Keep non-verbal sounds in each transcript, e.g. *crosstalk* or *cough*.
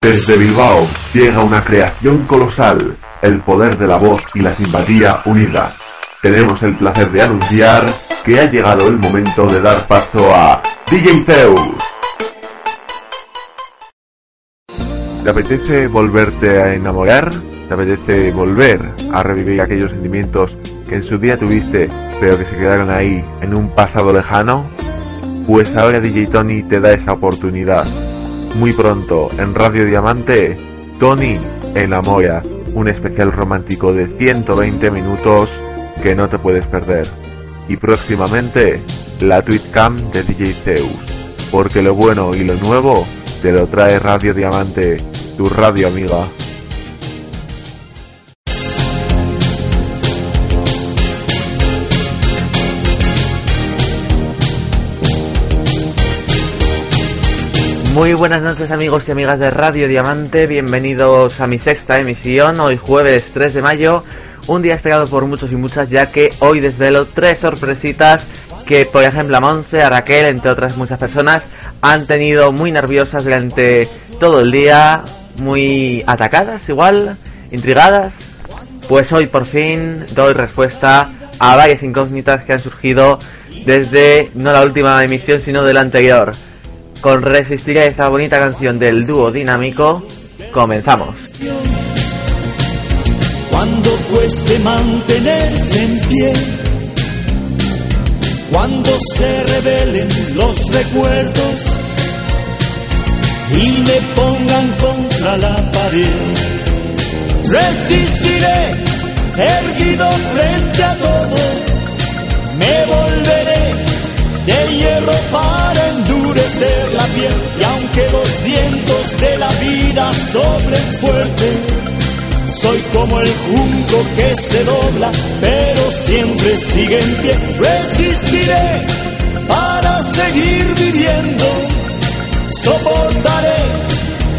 Desde Bilbao llega una creación colosal, el poder de la voz y la simpatía unidas. Tenemos el placer de anunciar que ha llegado el momento de dar paso a DJ Zeus. ¿Te apetece volverte a enamorar? ¿Te apetece volver a revivir aquellos sentimientos que en su día tuviste, pero que se quedaron ahí en un pasado lejano? Pues ahora DJ Tony te da esa oportunidad. Muy pronto en Radio Diamante, Tony enamora, un especial romántico de 120 minutos que no te puedes perder. Y próximamente, la Tweetcam de DJ Zeus, porque lo bueno y lo nuevo te lo trae Radio Diamante, tu radio amiga. Muy buenas noches amigos y amigas de Radio Diamante, bienvenidos a mi sexta emisión, hoy jueves 3 de mayo, un día esperado por muchos y muchas ya que hoy desvelo tres sorpresitas que por ejemplo a Monse, a Raquel, entre otras muchas personas, han tenido muy nerviosas durante todo el día, muy atacadas igual, intrigadas. Pues hoy por fin doy respuesta a varias incógnitas que han surgido desde no la última emisión sino de la anterior. Con Resistiré esta bonita canción del dúo dinámico, comenzamos. Cuando cueste mantenerse en pie, cuando se revelen los recuerdos y me pongan contra la pared, resistiré erguido frente a todo, me volveré de hierro para endurecer la piel y aunque los vientos de la vida soplen fuerte, soy como el junco que se dobla, pero siempre sigue en pie. Resistiré para seguir viviendo, soportaré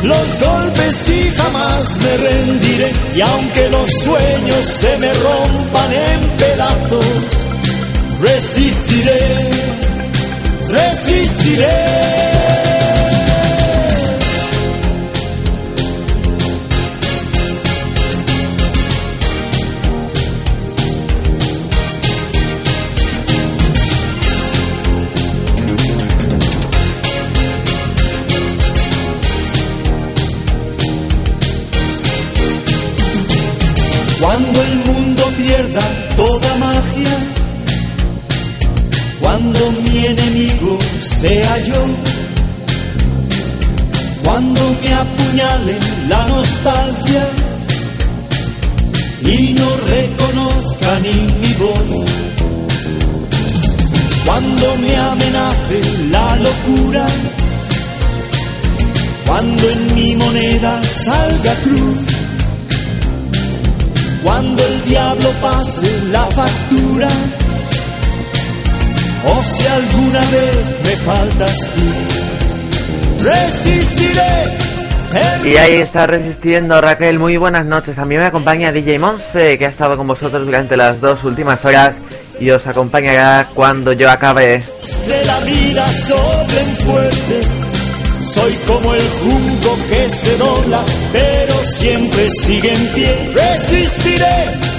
los golpes y jamás me rendiré. Y aunque los sueños se me rompan en pedazos, resistiré resistiré. Pase la factura, o si alguna vez me faltas tú, resistiré. Y ahí está resistiendo Raquel, muy buenas noches. A mí me acompaña DJ Monse, que ha estado con vosotros durante las dos últimas horas y os acompañará cuando yo acabe. De la vida soplen fuerte, soy como el junco que se dobla, pero siempre sigue en pie. Resistiré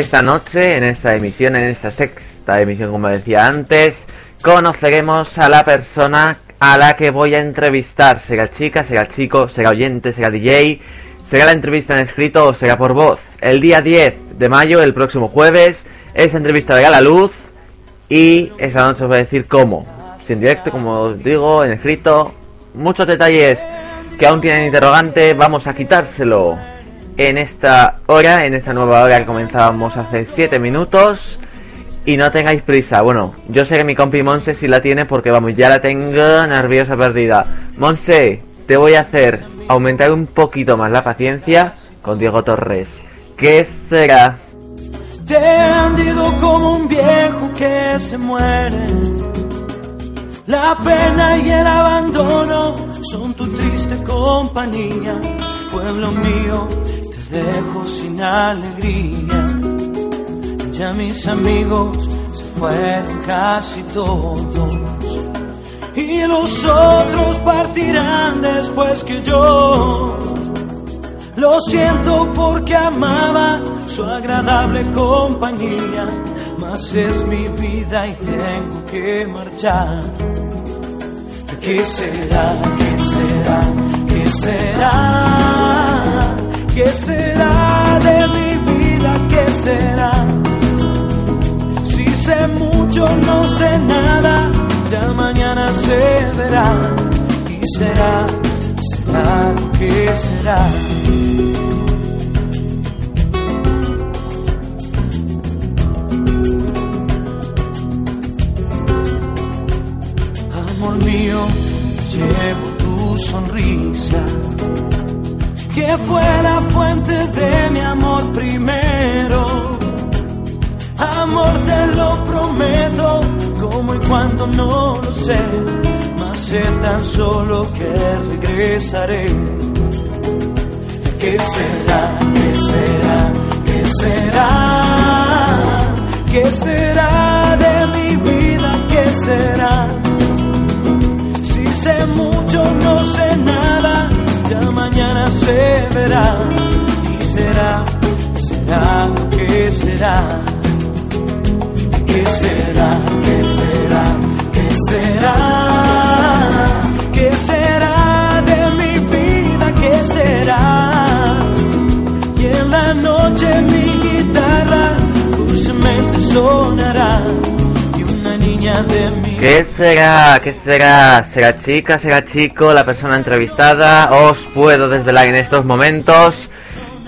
Esta noche, en esta emisión, en esta sexta emisión, como decía antes, conoceremos a la persona a la que voy a entrevistar. Será chica, será chico, será oyente, será DJ, será la entrevista en escrito o será por voz. El día 10 de mayo, el próximo jueves, esa entrevista verá la luz y esa noche os voy a decir cómo. Si en directo, como os digo, en escrito, muchos detalles que aún tienen interrogante, vamos a quitárselo en esta hora, en esta nueva hora que comenzábamos hace 7 minutos. Y no tengáis prisa. Bueno, yo sé que mi compi Monse sí la tiene porque vamos, ya la tengo nerviosa perdida. Monse, te voy a hacer aumentar un poquito más la paciencia con Diego Torres. ¿Qué será? Tendido como un viejo que se muere. La pena y el abandono son tu triste compañía. Pueblo mío, dejo sin alegría. Ya mis amigos se fueron casi todos. Y los otros partirán después que yo. Lo siento porque amaba su agradable compañía, mas es mi vida y tengo que marchar. ¿Qué será? ¿Qué será? ¿Qué será? ¿Qué será de mi vida? ¿Qué será? Si sé mucho, no sé nada, ya mañana se verá. ¿Qué será? ¿Será? ¿Qué será? Amor mío, llevo tu sonrisa, que fue la fuente de mi amor primero. Amor, te lo prometo, como y cuando no lo sé, mas sé tan solo que regresaré. ¿Qué será? ¿Qué será? ¿Qué será? ¿Qué será de mi vida? ¿Qué será? Si sé mucho, no sé nada, ya mañana se verá. Y será, será, ¿qué será? ¿Qué será? ¿Qué será? ¿Qué será? ¿Qué será? ¿Qué será? ¿Será chica? ¿Será chico? La persona entrevistada. Os puedo desvelar en estos momentos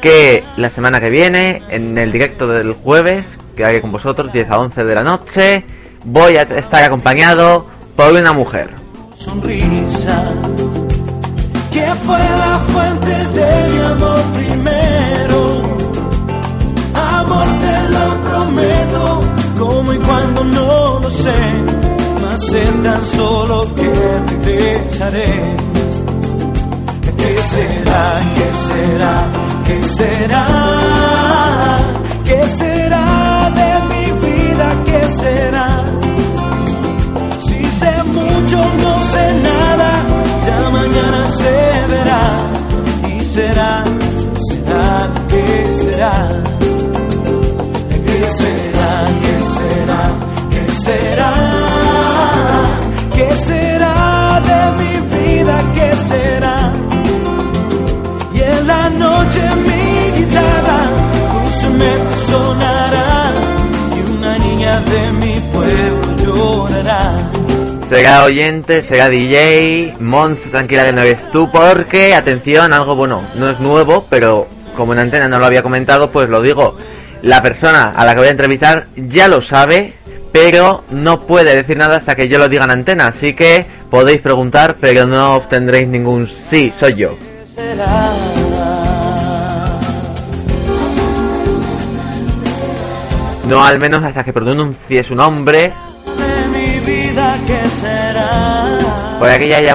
que la semana que viene, en el directo del jueves, que haré con vosotros, 10 a 11 de la noche, voy a estar acompañado por una mujer. sonrisa que fue la fuente de mi amor primero. Amor, te lo prometo, como y cuando no lo sé, sé tan solo que regresaré. ¿Qué será? ¿Qué será? ¿Qué será? ¿Qué será de mi vida? ¿Qué será? Si sé mucho, no sé nada, ya mañana se verá. Y será, será, ¿qué será? La noche mi guitarra dulcemente sonará y una niña de mi pueblo llorará. Será oyente, será DJ, Mons, tranquila que no eres tú, porque, atención, algo bueno, no es nuevo, pero como en antena no lo había comentado, pues lo digo. La persona a la que voy a entrevistar ya lo sabe, pero no puede decir nada hasta que yo lo diga en antena, así que podéis preguntar, pero no obtendréis ningún sí, soy yo. será? No al menos hasta que pronuncie su nombre, por aquí ya hay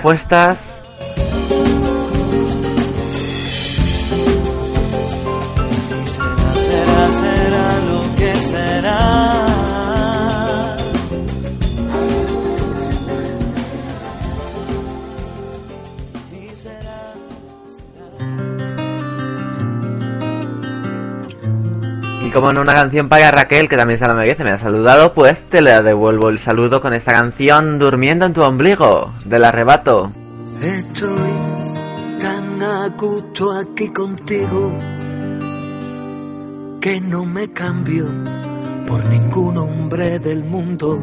como en una canción para Raquel, que también se la merece, me ha saludado, pues te le devuelvo el saludo con esta canción Durmiendo en tu ombligo, del arrebato. Estoy tan a gusto aquí contigo que no me cambio por ningún hombre del mundo.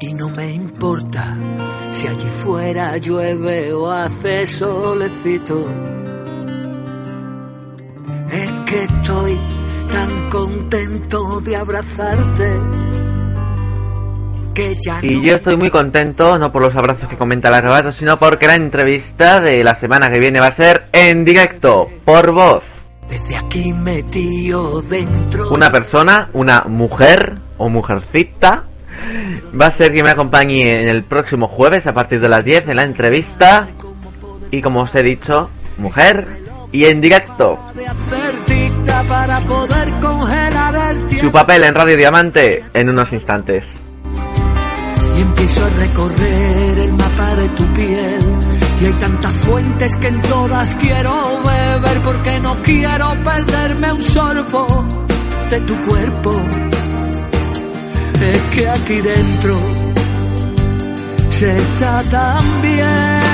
Y no me importa si allí fuera llueve o hace solecito. Es que estoy tan contento de abrazarte. Que ya Y yo estoy muy contento, no por los abrazos que comenta el arrebato, sino porque la entrevista de la semana que viene va a ser en directo, por voz. desde aquí metido dentro. Una persona, una mujer o mujercita, va a ser que me acompañe en el próximo jueves a partir de las 10 en la entrevista. Y como os he dicho, mujer y en directo. Para poder congelar el tiempo. Su papel en Radio Diamante en unos instantes. Y empiezo a recorrer el mapa de tu piel. Y hay tantas fuentes que en todas quiero beber porque no quiero perderme un sorbo de tu cuerpo. Es que aquí dentro se está tan bien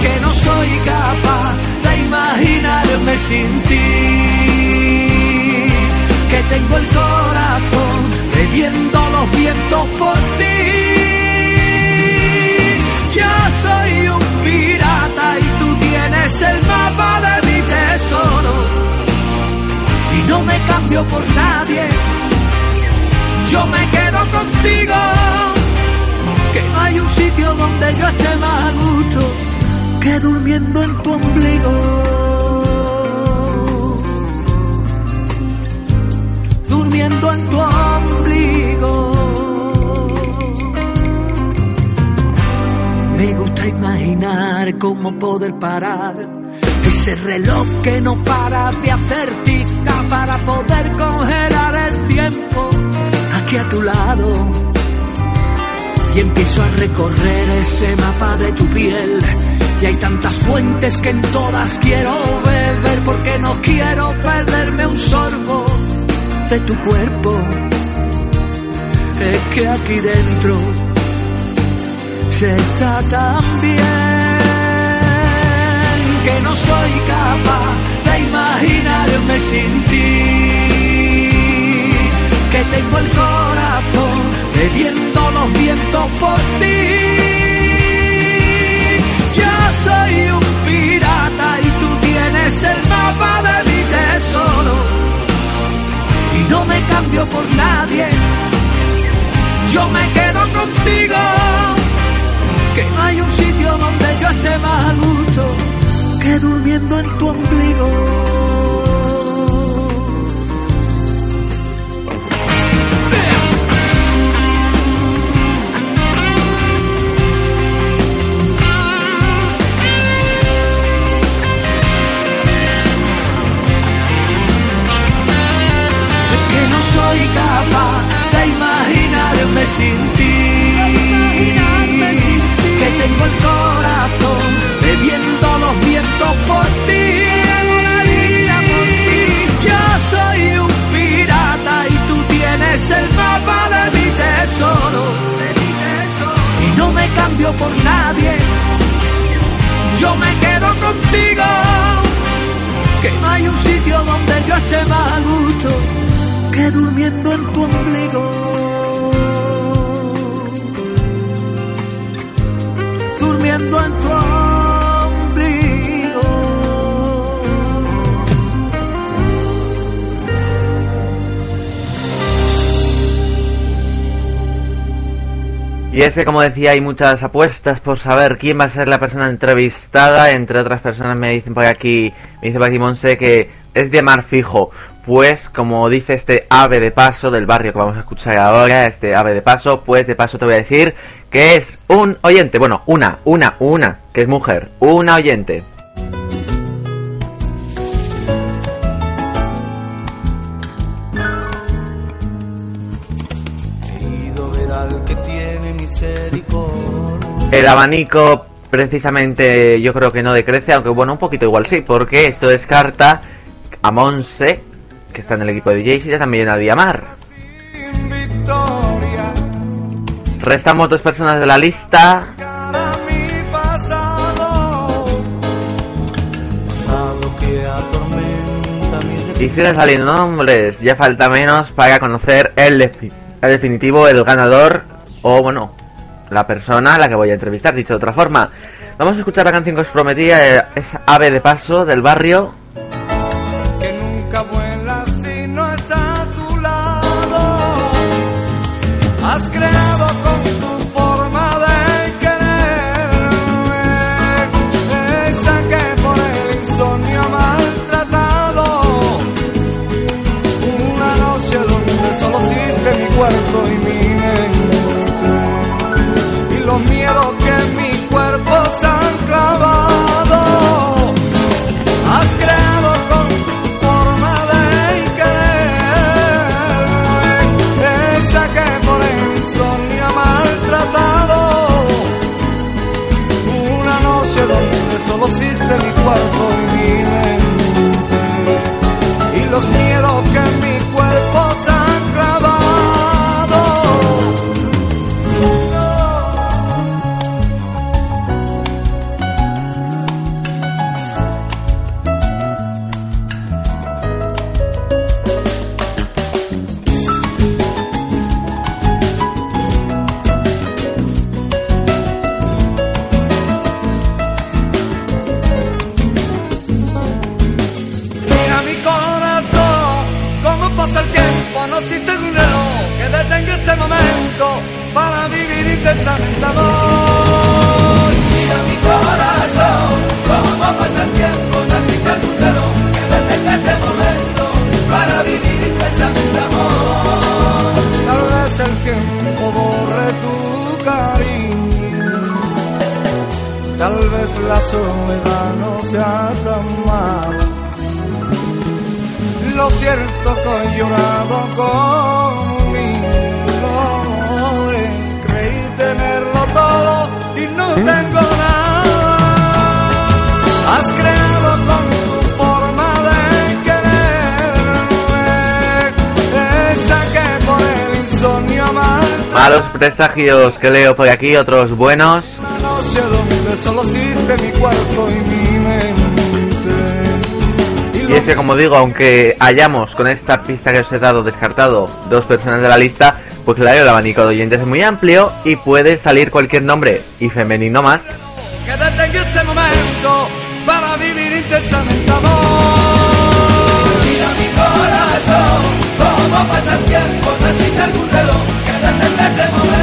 que no soy capaz de imaginarme sin tengo el corazón bebiendo los vientos por ti. Yo soy un pirata y tú tienes el mapa de mi tesoro. Y no me cambio por nadie. Yo me quedo contigo. Que no hay un sitio donde yo esté más que durmiendo en tu ombligo. Durmiendo en tu ombligo. Me gusta imaginar cómo poder parar ese reloj que no para de hacer tica para poder congelar el tiempo aquí a tu lado y empiezo a recorrer ese mapa de tu piel. Y hay tantas fuentes que en todas quiero beber porque no quiero perderme un sorbo de tu cuerpo. Es que aquí dentro se está tan bien que no soy capaz de imaginarme sin ti que tengo el corazón bebiendo los vientos por ti. No me cambio por nadie, yo me quedo contigo. Que no hay un sitio donde yo esté más a que durmiendo en tu ombligo. Como decía, hay muchas apuestas por saber quién va a ser la persona entrevistada. Entre otras personas me dicen por aquí, me dice por aquí Monse que es de mar fijo. Pues, como dice este ave de paso del barrio que vamos a escuchar ahora, este ave de paso, pues de paso te voy a decir que es un oyente. Bueno, una, una, una, que es mujer. Una oyente. El abanico precisamente yo creo que no decrece, aunque bueno, un poquito igual sí, porque esto descarta a Monse, que está en el equipo de DJs, y también a Diamar. Restamos dos personas de la lista. Y siguen saliendo nombres. Ya falta menos para conocer el definitivo, el ganador, o bueno, la persona a la que voy a entrevistar, dicho de otra forma. Vamos a escuchar la canción que os prometía, eh, es Ave de Paso del barrio. que nunca vuela si no es a tu lado. Has creado con tu forma de quererme esa que por el insomnio maltratado. Una noche donde solo existe mi cuerpo y mi cierto que llorado conmigo. Creí tenerlo todo y no tengo nada. Has creado con tu forma de quererme. Esa que por el insomnio maltratado Malos presagios que leo por aquí, otros buenos. Una noche donde solo existe mi cuerpo y mi Y es que como digo, aunque hayamos con esta pista que os he dado descartado dos personas de la lista, pues claro, el abanico de oyentes es muy amplio y puede salir cualquier nombre y femenino más. pasa tiempo, que detenga este momento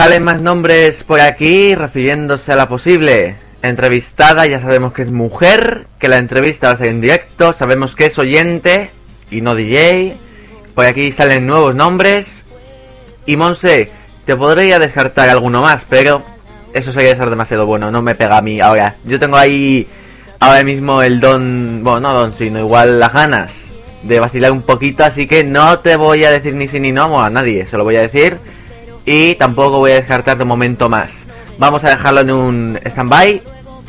Salen más nombres por aquí refiriéndose a la posible entrevistada. Ya sabemos que es mujer, que la entrevista va a ser en directo. Sabemos que es oyente y no DJ. Por aquí salen nuevos nombres. Y Monse, te podría descartar alguno más, pero eso sería ser demasiado bueno. No me pega a mí ahora. Yo tengo ahí ahora mismo el don, bueno, no don, sino igual las ganas de vacilar un poquito. Así que no te voy a decir ni sí ni no a nadie. Se lo voy a decir y tampoco voy a descartar de momento más. Vamos a dejarlo en un stand-by,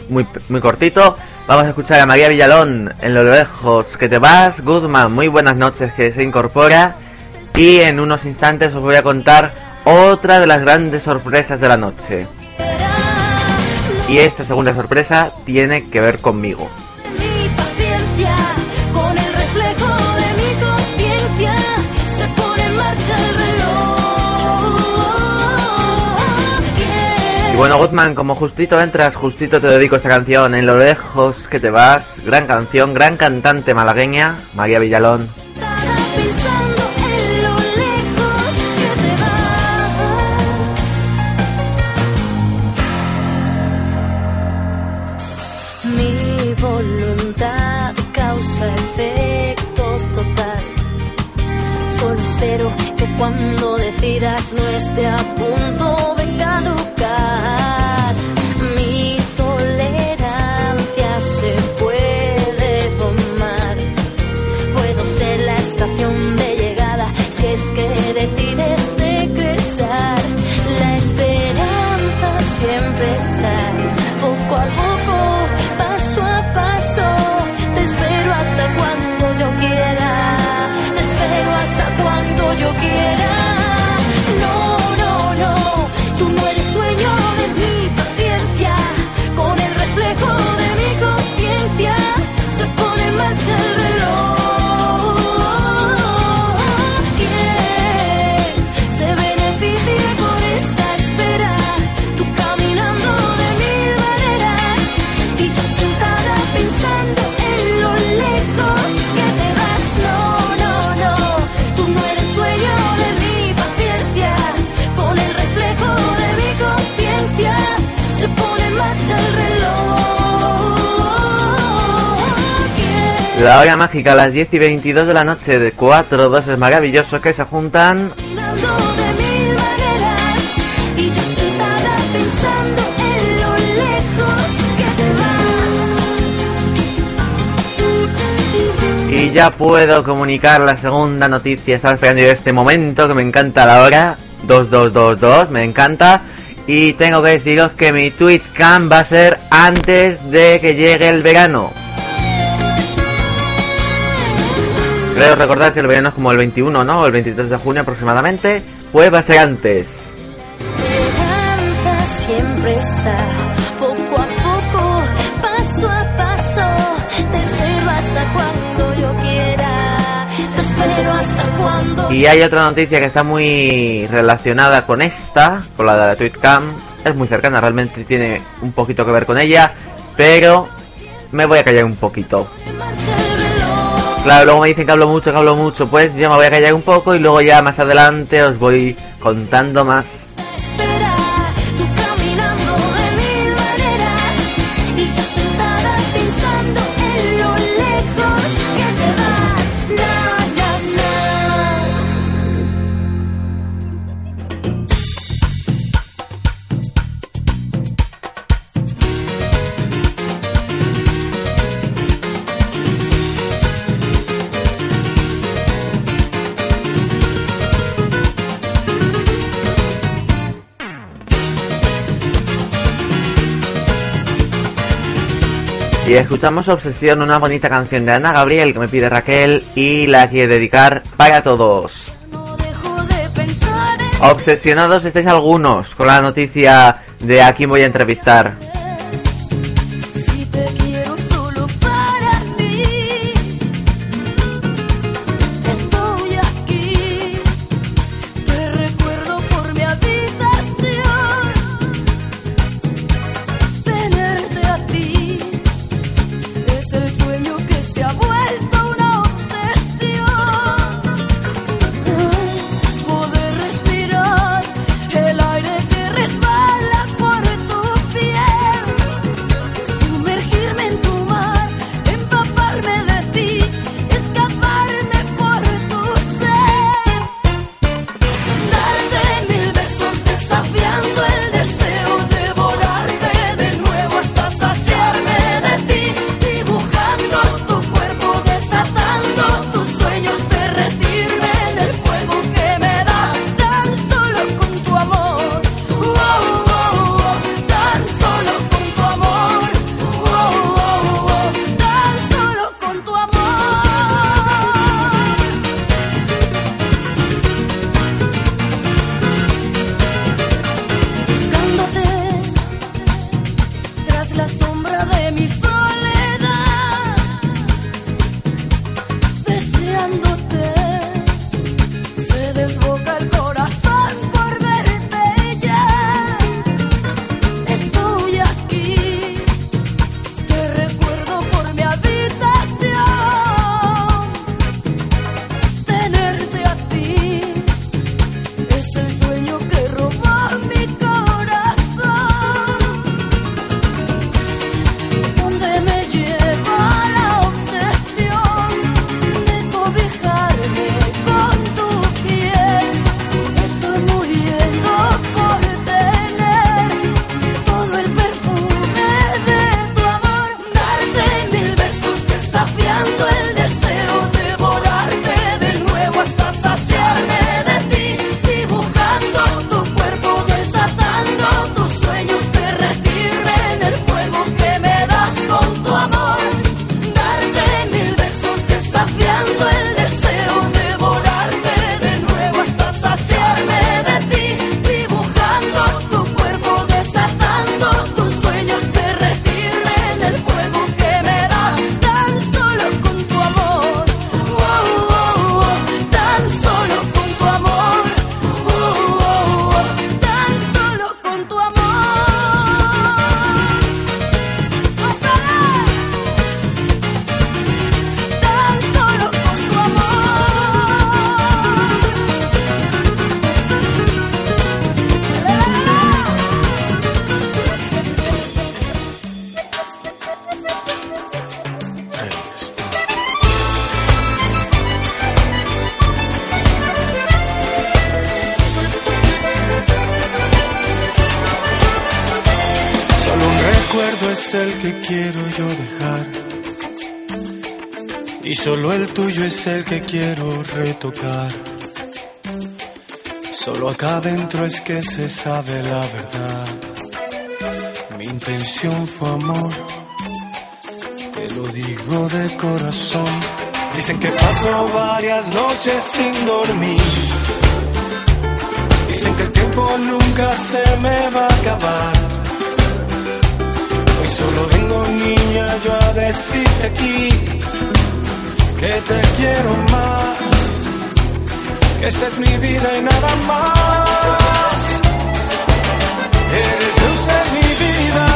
muy, muy cortito. Vamos a escuchar a María Villalón en lo lejos que te vas. Goodman, muy buenas noches que se incorpora. Y en unos instantes os voy a contar otra de las grandes sorpresas de la noche. Y esta segunda sorpresa tiene que ver conmigo. Bueno, Goodman, como justito entras, justito te dedico esta canción. En lo lejos que te vas. Gran canción, gran cantante malagueña, María Villalón. La hora mágica a las 10 y 22 de la noche de cuatro dosis maravillosos que se juntan. Y ya puedo comunicar la segunda noticia. Estaba esperando yo este momento que me encanta la hora. 2222, me encanta. Y tengo que deciros que mi Twitchcam va a ser antes de que llegue el verano. Creo recordar que el verano es como el 21, ¿no? O el 23 de junio aproximadamente. Pues va a ser antes. Siempre está, poco a poco, paso a paso. Te espero hasta cuando yo quiera, te espero hasta cuando. Y hay otra noticia que está muy relacionada con esta, con la de la Twitchcam. Es muy cercana, realmente tiene un poquito que ver con ella, pero me voy a callar un poquito. Claro, luego me dicen que hablo mucho, que hablo mucho, pues yo me voy a callar un poco y luego ya más adelante os voy contando más. Y escuchamos Obsesión, una bonita canción de Ana Gabriel que me pide Raquel y la quiere dedicar para todos. Obsesionados estáis algunos con la noticia de a quién voy a entrevistar. Es el que quiero retocar. Solo acá adentro es que se sabe la verdad. Mi intención fue amor, te lo digo de corazón. Dicen que paso varias noches sin dormir. Dicen que el tiempo nunca se me va a acabar. Hoy solo vengo niña yo a decirte aquí que te quiero más. Que esta es mi vida y nada más. Eres luz en mi vida,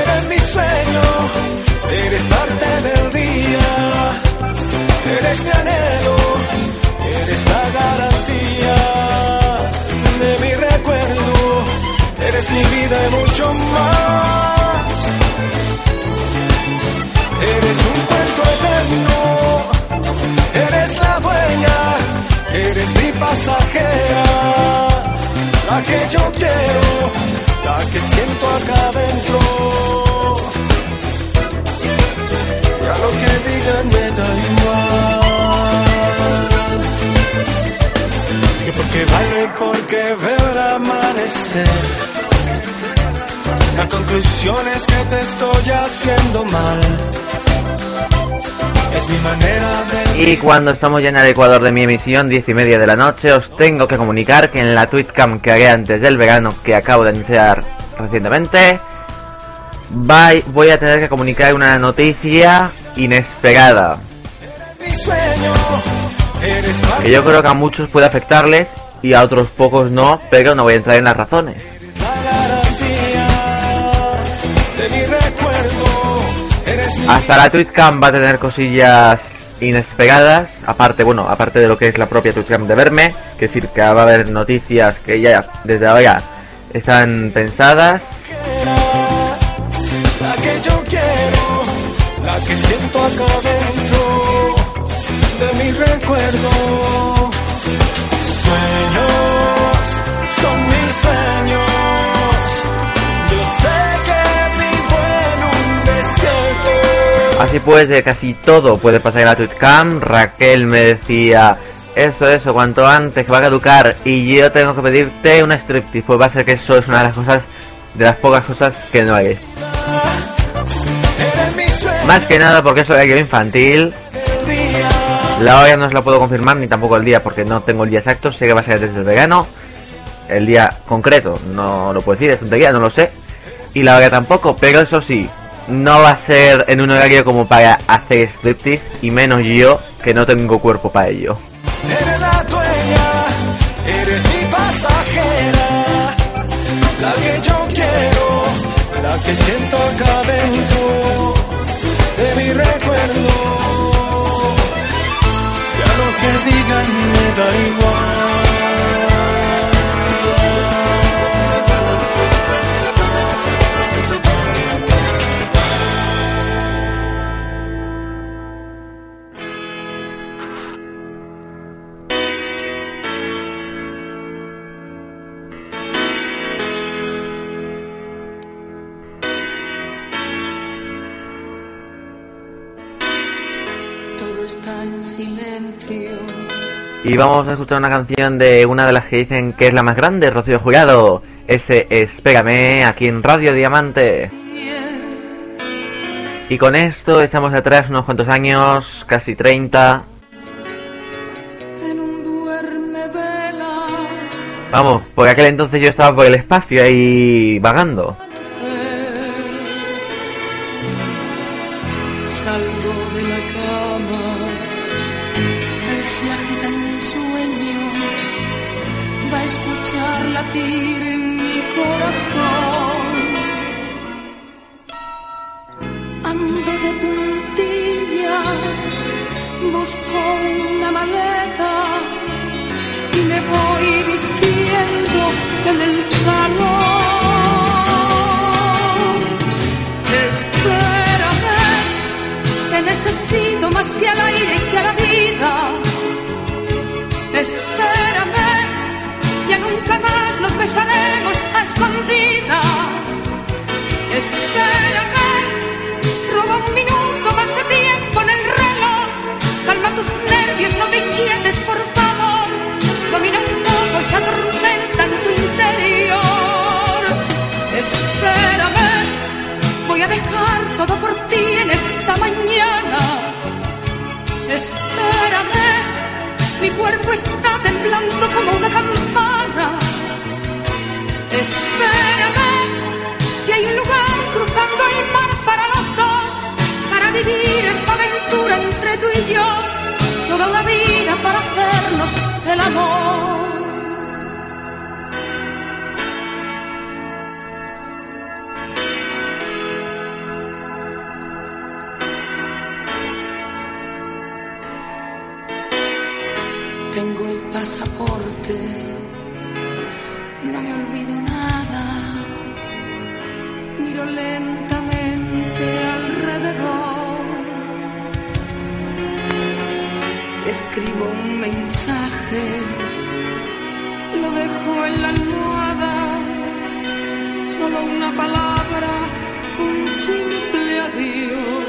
eres mi sueño, eres parte del día, eres mi anhelo, eres la garantía de mi recuerdo, eres mi vida y mucho más. Eres un cuento eterno, eres la dueña, eres mi pasajera, la que yo quiero, la que siento acá adentro. Ya lo que digan me da igual. Que porque bailo porque veo el amanecer. La conclusión es que te estoy haciendo mal. Es mi manera de... Y cuando estamos ya en el ecuador de mi emisión, 10 y media de la noche, os tengo que comunicar que en la Twitchcam que haré antes del verano, que acabo de anunciar recientemente, voy a tener que comunicar una noticia inesperada. Que yo creo que a muchos puede afectarles y a otros pocos no, pero no voy a entrar en las razones. Hasta la Twitchcam va a tener cosillas inesperadas, aparte, bueno, aparte de lo que es la propia Twitchcam de verme, que decir que va a haber noticias que ya desde ahora están pensadas. la que yo quiero, la que siento acá dentro de mi recuerdo. Sueños son mis sueños. Así pues, casi todo puede pasar en la Twitchcam. Raquel me decía, eso, eso, cuanto antes, que va a caducar y yo tengo que pedirte una striptease. Pues va a ser que eso es una de las cosas, de las pocas cosas que no hay. Más que nada porque es horario infantil. del día. La hora no os la puedo confirmar ni tampoco el día porque no tengo el día exacto. Sé que va a ser desde el verano. El día concreto no lo puedo decir, es tontería, no lo sé. Y la hora tampoco, pero eso sí, no va a ser en un horario como para hacer striptease y menos yo que no tengo cuerpo para ello. Eres la dueña, eres mi pasajera, la que yo quiero, la que siento acá dentro de mi recuerdo. Ya lo que digan me da igual. Y vamos a escuchar una canción de una de las que dicen que es la más grande, Rocío Jurado. Ese Espérame, aquí en Radio Diamante. Y con esto echamos atrás unos cuantos años, casi 30. En un duerme vela. Vamos, por aquel entonces yo estaba por el espacio ahí vagando. Que al aire y que a la vida. Espérame, ya nunca más nos besaremos a escondidas. Espérame, roba un minuto más de tiempo en el reloj. Calma tus nervios, no te inquietes, por favor. Domina un poco esa tormenta en tu interior. Espérame, voy a dejar todo por ti en esta mañana. Espérame, mi cuerpo está temblando como una campana. Espérame, que hay un lugar cruzando el mar para los dos, para vivir esta aventura entre tú y yo, toda una vida para hacernos el amor. No me olvido nada. Miro lentamente alrededor. Escribo un mensaje, lo dejo en la almohada. Solo una palabra, un simple adiós.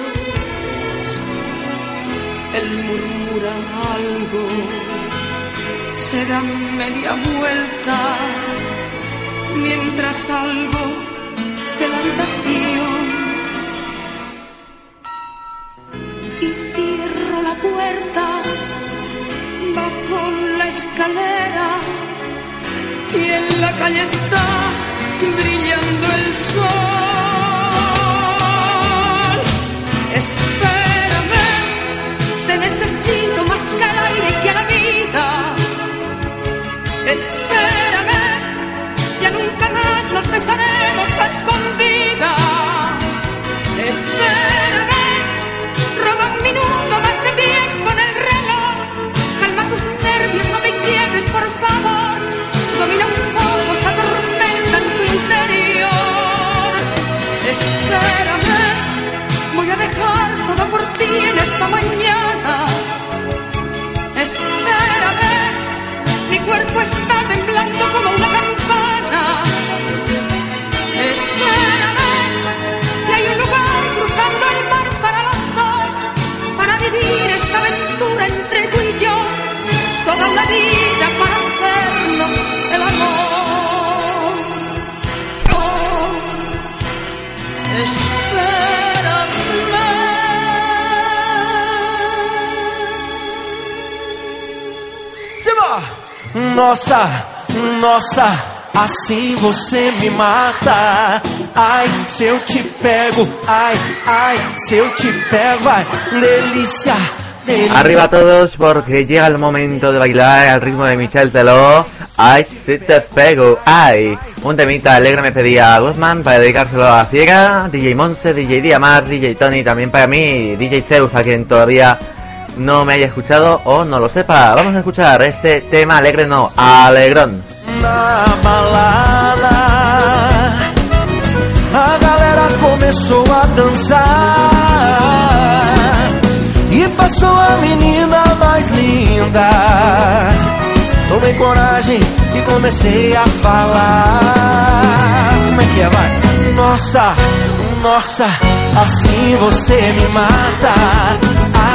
Él murmura algo, se da media vuelta mientras salgo de la habitación y cierro la puerta bajo la escalera y en la calle está brillando el sol. Besaremos a escondidas. Espérame, roba un minuto más de tiempo en el reloj. Calma tus nervios, no te inquietes, por favor. Domina un poco esa tormenta en tu interior. Espérame, voy a dejar todo por ti en esta mañana. Nossa, nossa, assim você me mata. Ai, se eu te pego, ai, ai, se eu te pego, ai, delícia. Arriba todos porque llega el momento de bailar al ritmo de Michel Teló. Ay, si te pego, ay. Un temita alegre me pedía Guzmán para dedicárselo a Ciega, DJ Monse, DJ Diamar, DJ Tony, también para mí, DJ Zeus, a quien todavía no me haya escuchado o no lo sepa. Vamos a escuchar este tema alegre, no, alegrón. Na balada, a galera começou a dançar e passou a menina mais linda. Tomei coragem e comecei a falar. Como é que é, vai? Nossa, nossa, assim você me mata.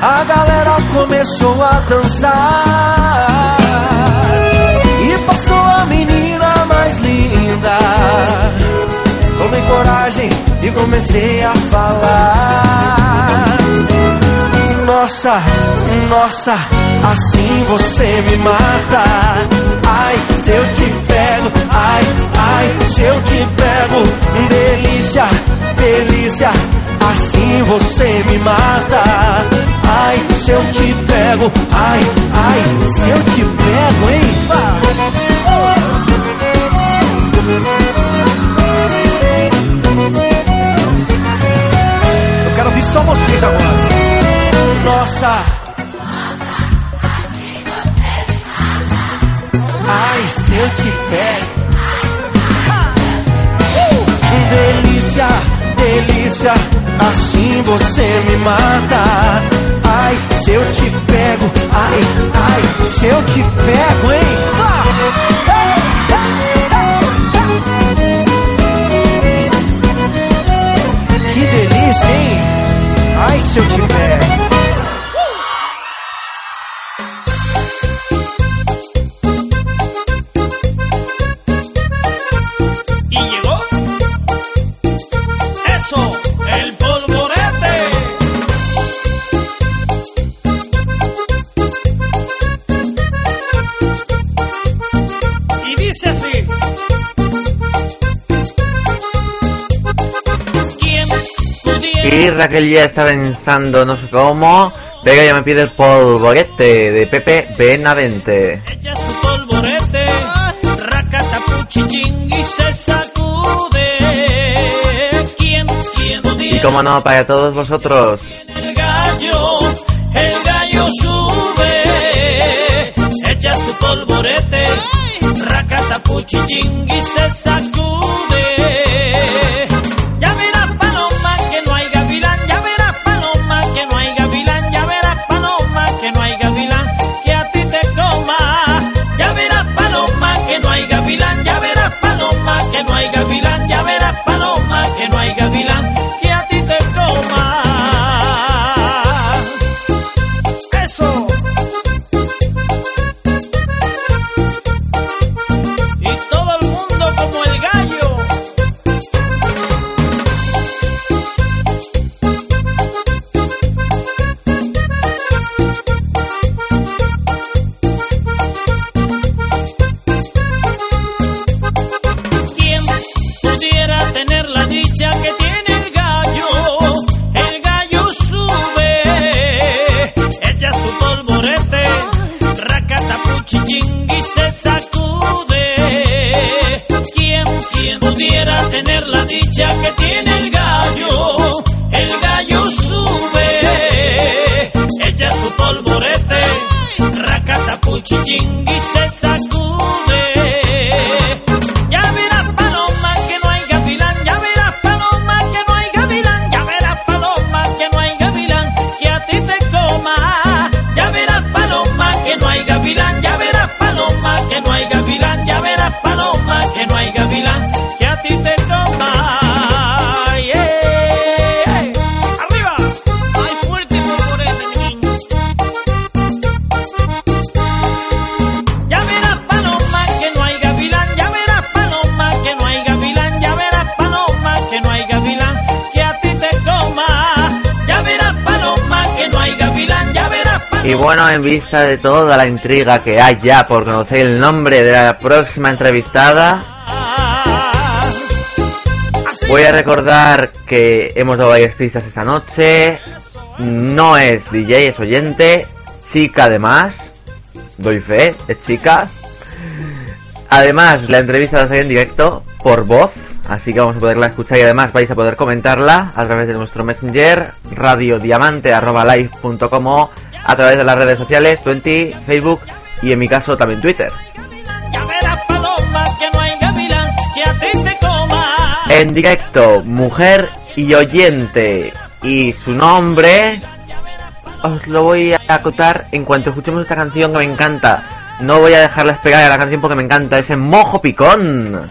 A galera começou a dançar. E passou a menina mais linda. Tomei coragem e comecei a falar nossa, nossa, assim você me mata. Ai, se eu te pego, ai, ai, se eu te pego. Delícia, delícia, assim você me mata. Ai, se eu te pego, ai, ai, se eu te pego, hein? Eu quero ouvir só vocês agora nossa. Ai, se eu te pego. Uh! Delícia, delícia, assim você me mata. Ai, se eu te pego, ai, ai, se eu te pego, hein? Ah! Que delícia, hein? Ai, se eu te pego. Y Raquel ya está pensando no sé cómo. Vega ya me pide el polvorete de Pepe Benavente. echa su polvorete? Y se sacude. ¿Quién, quién Y como no, para todos vosotros. el gallo, el gallo sube, echa su polvorete, racatapuchichín y se sacude. Pudiera bueno, en vista de toda la intriga que hay ya por conocer el nombre de la próxima entrevistada, voy a recordar que hemos dado varias pistas esta noche. No es DJ, es oyente, chica además. Doy fe, es chica. Además, la entrevista la sale en directo por voz, así que vamos a poderla escuchar y además vais a poder comentarla a través de nuestro messenger radiodiamante@live.com a través de las redes sociales 20, Facebook y en mi caso también Twitter. En directo, mujer y oyente y su nombre os lo voy a acotar en cuanto escuchemos esta canción que me encanta. No voy a dejarles pegar a la canción porque me encanta ese mojo picón.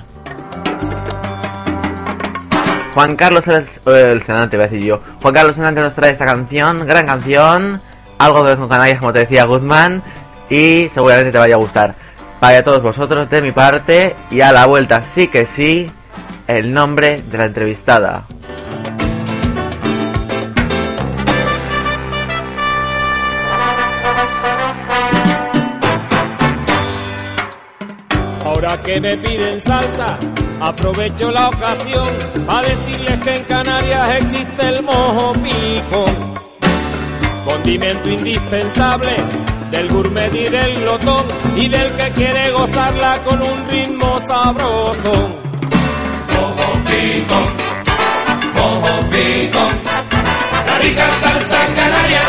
Juan Carlos el, el Senante, voy a decir yo. Juan Carlos Senante nos trae esta canción, gran canción, algo de con Canarias, como te decía Guzmán, y seguramente te vaya a gustar. Para todos vosotros de mi parte, y a la vuelta sí que sí, el nombre de la entrevistada. Ahora que me piden salsa, aprovecho la ocasión para decirles que en Canarias existe el mojo pico, condimento indispensable del gourmet y del glotón y del que quiere gozarla con un ritmo sabroso. Mojo pico, mojo pico, la rica salsa canaria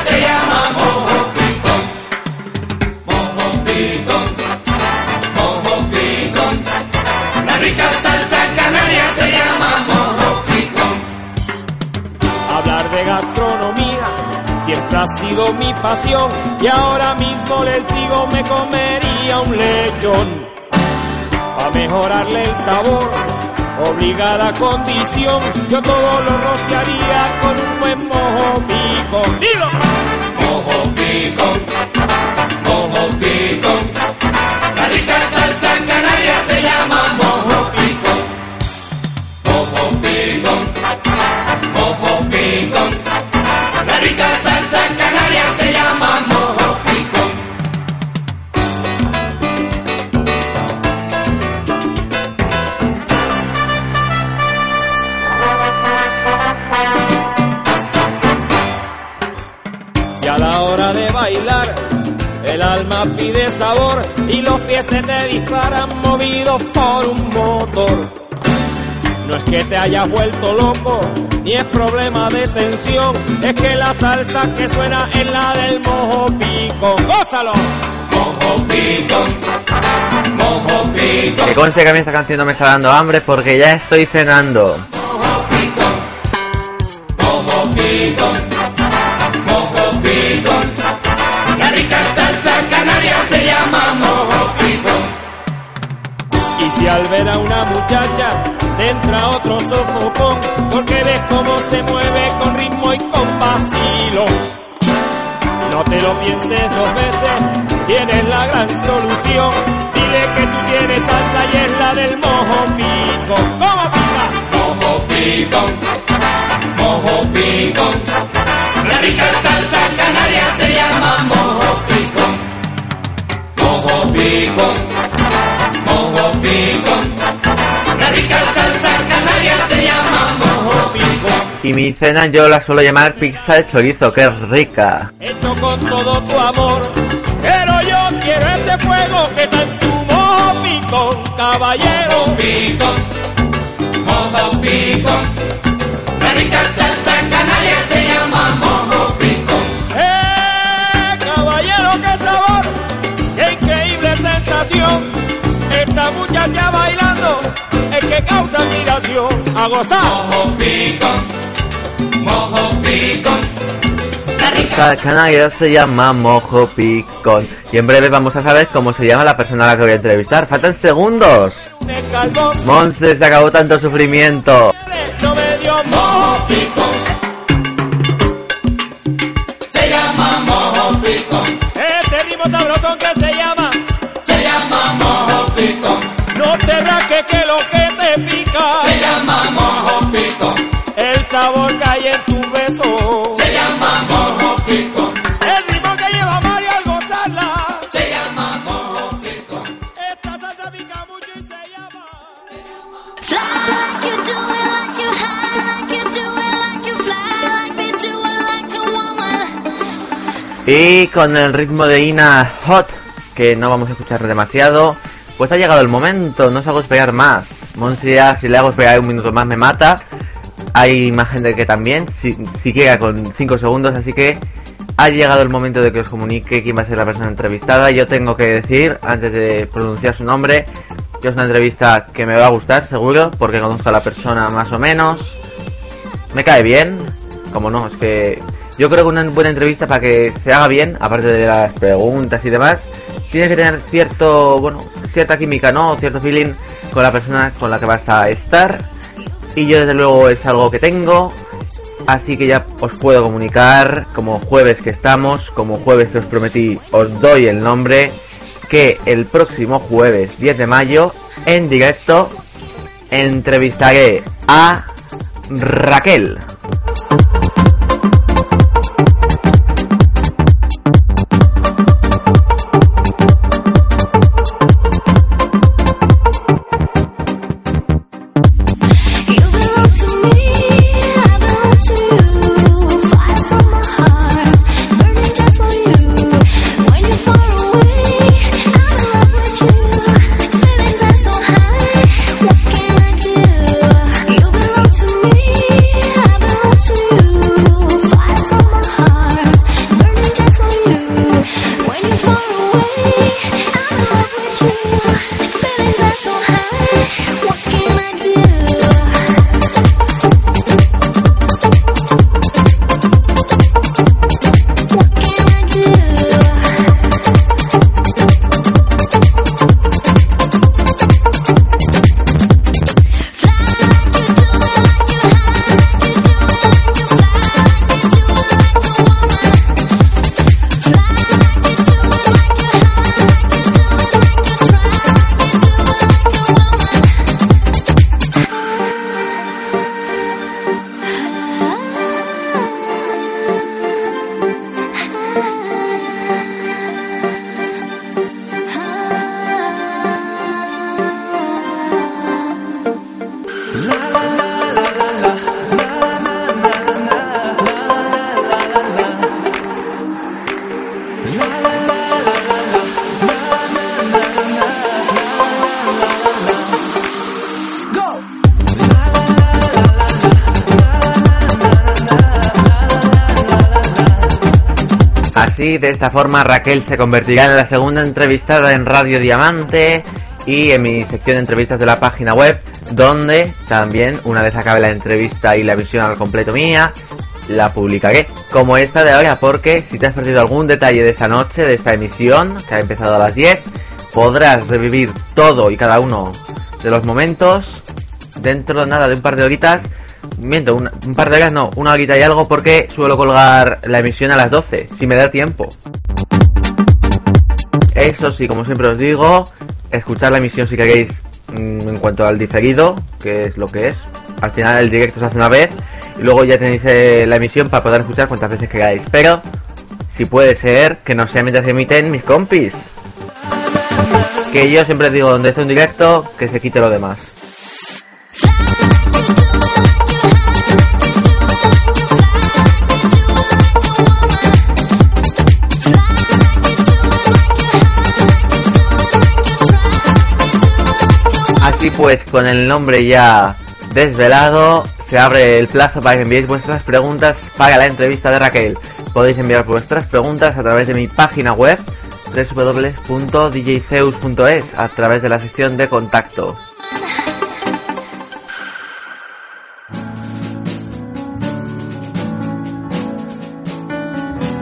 siempre ha sido mi pasión y ahora mismo les digo me comería un lechón. Pa' mejorarle el sabor, obligada condición, yo todo lo rociaría con un buen mojo pico. ¡Dilo! Mojo picón, mojo picón. La rica salsa canaria se llama Si a la hora de bailar el alma pide sabor y los pies se te disparan movidos por un motor. No es que te hayas vuelto loco, ni es problema de tensión, es que la salsa que suena es la del mojo pico. ¡Gózalo! Mojo picón, mojo picón. Que conste que a mí esta canción no me está dando hambre porque ya estoy cenando. Mojo picón, mojo picón, Al ver a una muchacha te entra otro sofocón, porque ves cómo se mueve con ritmo y con vacilo. No te lo pienses dos veces, tienes la gran solución. Dile que tú tienes salsa y es la del mojo pico. ¿Cómo pica? Mojo picón, mojo picón. La rica salsa canaria se llama mojo picón. Mojo picón, La rica salsa canaria se llama mojo picón. Y mi cena yo la suelo llamar pizza de chorizo, que es rica. Hecho con todo tu amor, pero yo quiero ese fuego que está en tu mojo pico, caballero. Picón, mojo picón. La rica salsa canaria muchacha bailando es que causa admiración. ¡A gozar! Mojo picón, mojo picón. Esta canaria se llama Mojo Picón. Y en breve vamos a saber cómo se llama la persona a la que voy a entrevistar. Faltan segundos. Monse, se acabó tanto sufrimiento. no me dio mojo. picón. Se llama mojo picón. Este ritmo sabrosón que se llama Que hay en tu beso Se llama mojo picón. El ritmo que lleva Mario al gozarla Se llama mojo picón. Esta salsa pica mucho y se llama Fly like you do it, like you high, like you do it, like you fly, like me do it, like a woman. Y con el ritmo de Ina Hot, que no vamos a escuchar demasiado, pues ha llegado el momento, no os hago esperar más. Monse ya, si le hago esperar un minuto más me mata. Hay más gente que también, si, siquiera con 5 segundos, así que ha llegado el momento de que os comunique quién va a ser la persona entrevistada. Yo tengo que decir, antes de pronunciar su nombre, que es una entrevista que me va a gustar, seguro, porque conozco a la persona más o menos. Me cae bien, como no, es que yo creo que una buena entrevista para que se haga bien, aparte de las preguntas y demás, tienes que tener cierto, bueno, cierta química, ¿no? Cierto feeling con la persona con la que vas a estar. Y yo desde luego es algo que tengo. Así que ya os puedo comunicar, como jueves que estamos, como jueves que os prometí, os doy el nombre, que el próximo jueves 10 de mayo, en directo, entrevistaré a Raquel. Así, de esta forma, Raquel se convertirá en la segunda entrevistada en Radio Diamante y en mi sección de entrevistas de la página web, donde también, una vez acabe la entrevista y la visión al completo mía, la publicaré como esta de ahora, porque si te has perdido algún detalle de esta noche, de esta emisión, que ha empezado a las 10, podrás revivir todo y cada uno de los momentos dentro nada de un par de horitas. Miento, un, par de horas no, una horita y algo porque suelo colgar la emisión a las 12, si me da tiempo. Eso sí, como siempre os digo, escuchar la emisión si queréis mm, en cuanto al diferido, que es lo que es. Al final el directo se hace una vez y luego ya tenéis eh, la emisión para poder escuchar cuantas veces queráis. Pero, si puede ser, que no sea mientras emiten mis compis. Que yo siempre digo, donde esté un directo, que se quite lo demás. Así pues, con el nombre ya desvelado, se abre el plazo para que enviéis vuestras preguntas para la entrevista de Raquel. Podéis enviar vuestras preguntas a través de mi página web www.djzeus.es a través de la sección de contacto.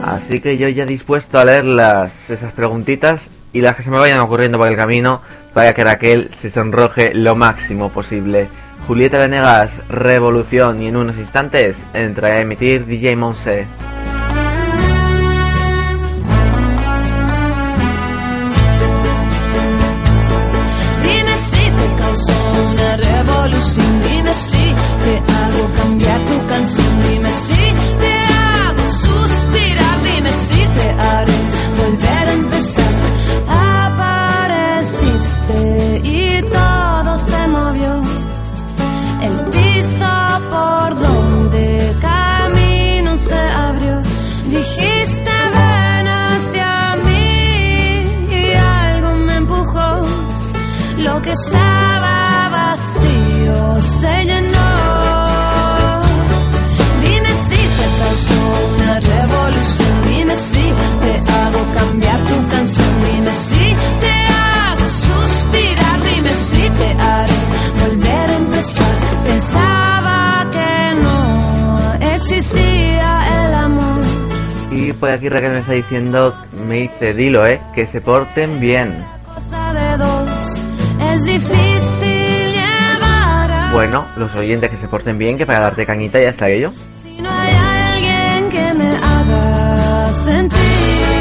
Así que yo ya dispuesto a leer las, esas preguntitas y las que se me vayan ocurriendo por el camino para que Raquel se sonroje lo máximo posible. Julieta Venegas, Revolución y en unos instantes entrará a emitir DJ Monse. Dime si te causó una revolución, dime si te hago cambiar tu aquí Raquel me está diciendo, me dice, dilo, eh, que se porten bien. Bueno, los oyentes que se porten bien, que para darte cañita ya está ello. Si no hay alguien que me haga sentir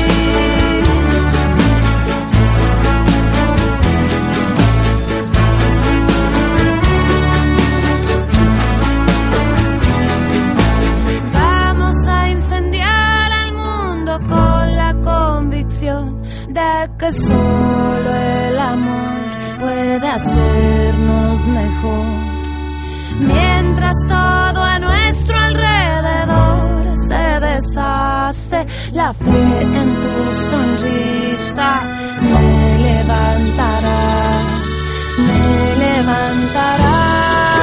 que solo el amor puede hacernos mejor. Mientras todo a nuestro alrededor se deshace, la fe en tu sonrisa me levantará, me levantará.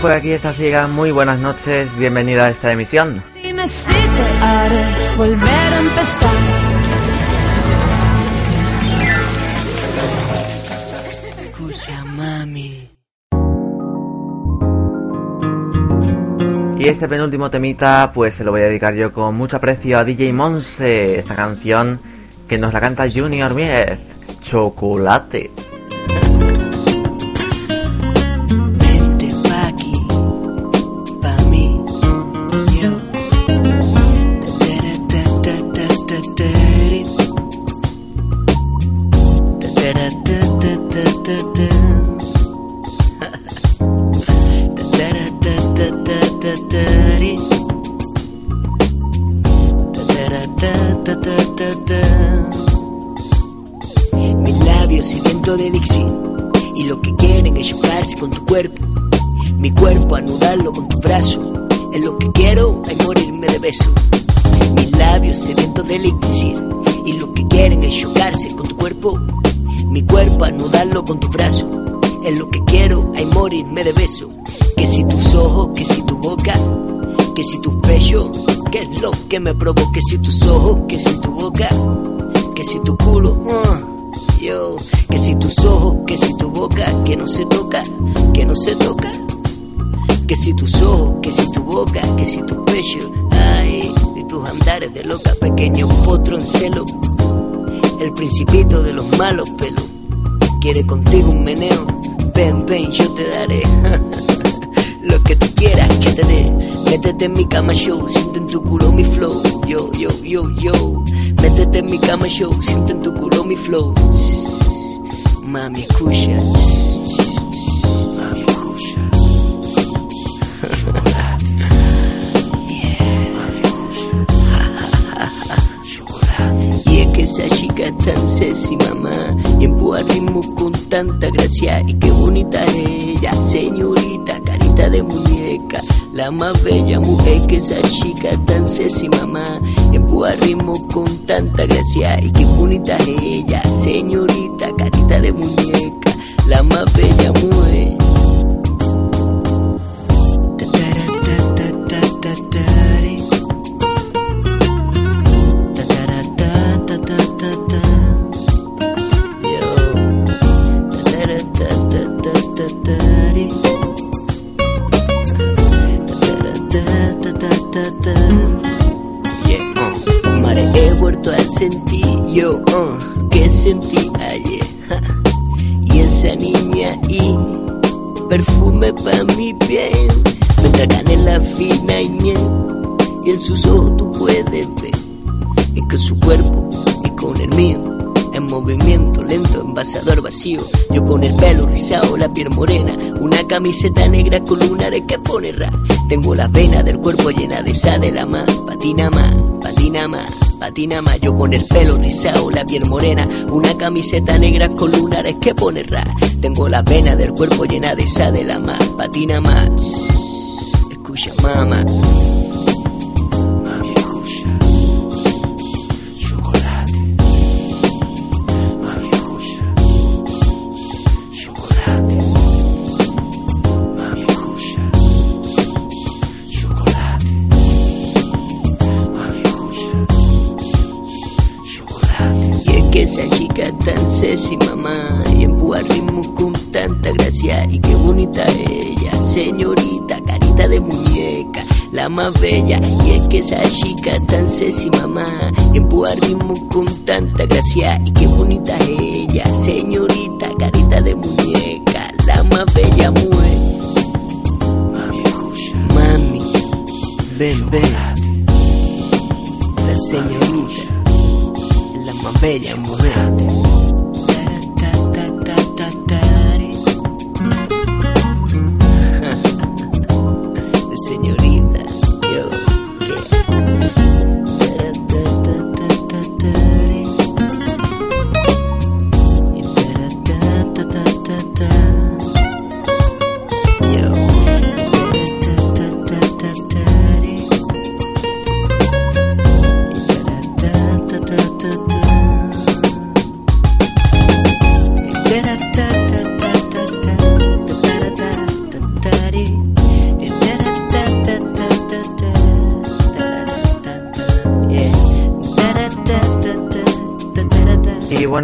Por aquí está Ciega, muy buenas noches, bienvenida a esta emisión. dime si te haré volver a empezar. Escucha, mami. Y este penúltimo temita, pues se lo voy a dedicar yo con mucho aprecio a DJ Monse, esta canción que nos la canta Junior Miez, Chocolate. Que me provoca. Que si tus ojos, que si tu boca, que si tu culo, uh, yo, que si tus ojos, que si tu boca, que no se toca, que no se toca. Que si tus ojos, que si tu boca, que si tu pecho, ay, y tus andares de loca, pequeño potro en celo, el principito de los malos pelos, quiere contigo un meneo, ven, ven, yo te daré *laughs* métete en mi cama show, siente en tu culo mi flow, yo, yo, yo, yo, métete en mi cama show, siente en tu culo mi flow, mami escucha, mami escucha. Y es que esa chica tan sexy, mamá, y empuja ritmo con tanta gracia. Y qué bonita es ella, señorita, carita de muñeca. La más bella mujer que esa chica tan sexy, mamá, empuja ritmo con tanta gracia. Y qué bonita es ella, señorita, carita de muñeca. La más bella mujer. Yo con el pelo rizado, la piel morena. Una camiseta negra con lunares que pone ra. Tengo las venas del cuerpo llena de sal de la más. Patina más, patina más, patina más. Yo con el pelo rizado, la piel morena. Una camiseta negra con lunares que pone ra. Tengo las venas del cuerpo llena de sal de la más. Patina más. Escucha, mamá. Sexy, mamá, y empuja ritmo con tanta gracia. Y qué bonita ella, señorita, carita de muñeca. La más bella, y es que esa chica tan sexy, mamá, y empuja ritmo con tanta gracia. Y qué bonita ella, señorita, carita de muñeca. La más bella mujer. Mami. Mami, ven, ven. La señorita la más bella mujer.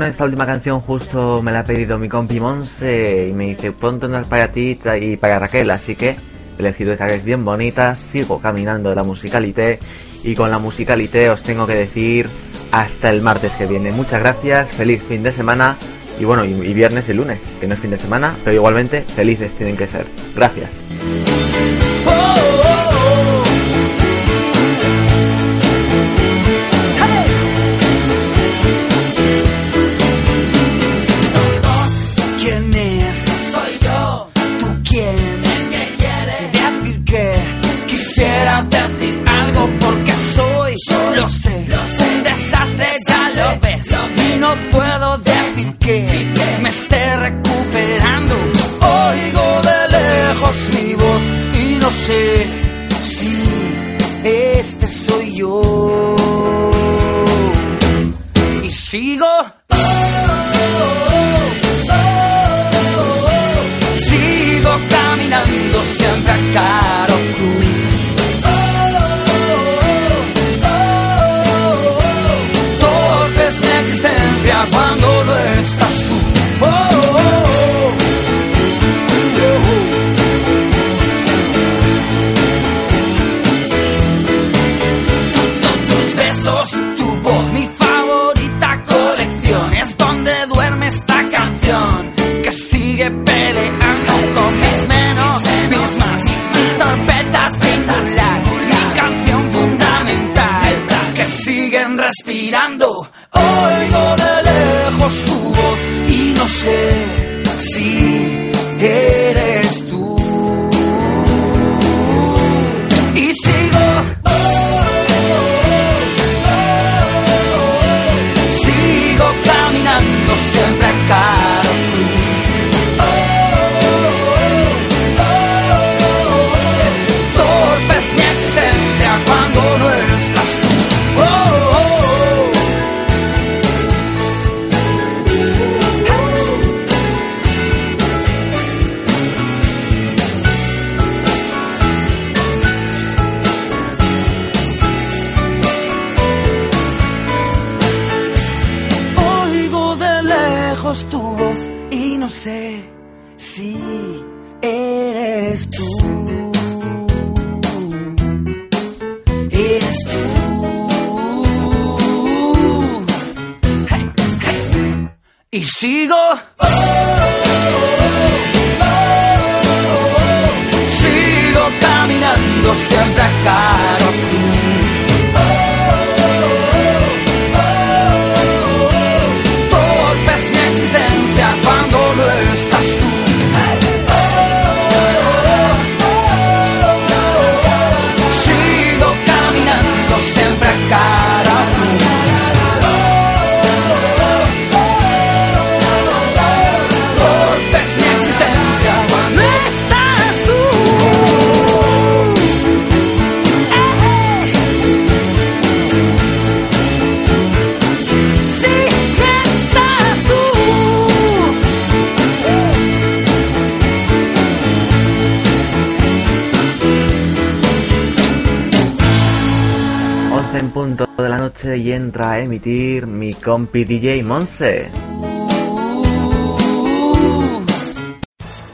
Esta última canción justo me la ha pedido mi compi Monse y me dice ponte unas para ti y para Raquel, así que he elegido esta que es bien bonita, sigo caminando de la musicalité y con la musicalité os tengo que decir hasta el martes que viene. Muchas gracias, feliz fin de semana y bueno, y viernes y lunes, que no es fin de semana, pero igualmente felices tienen que ser. Gracias. Sigo. Sigo caminando siempre a caro noche y entra a emitir mi compi DJ Monse.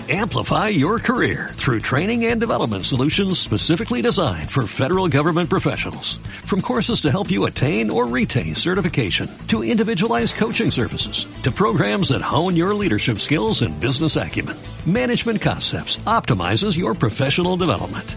Amplify your career through training and development solutions specifically designed for federal government professionals. From courses to help you attain or retain certification, to individualized coaching services, to programs that hone your leadership skills and business acumen, Management Concepts optimizes your professional development.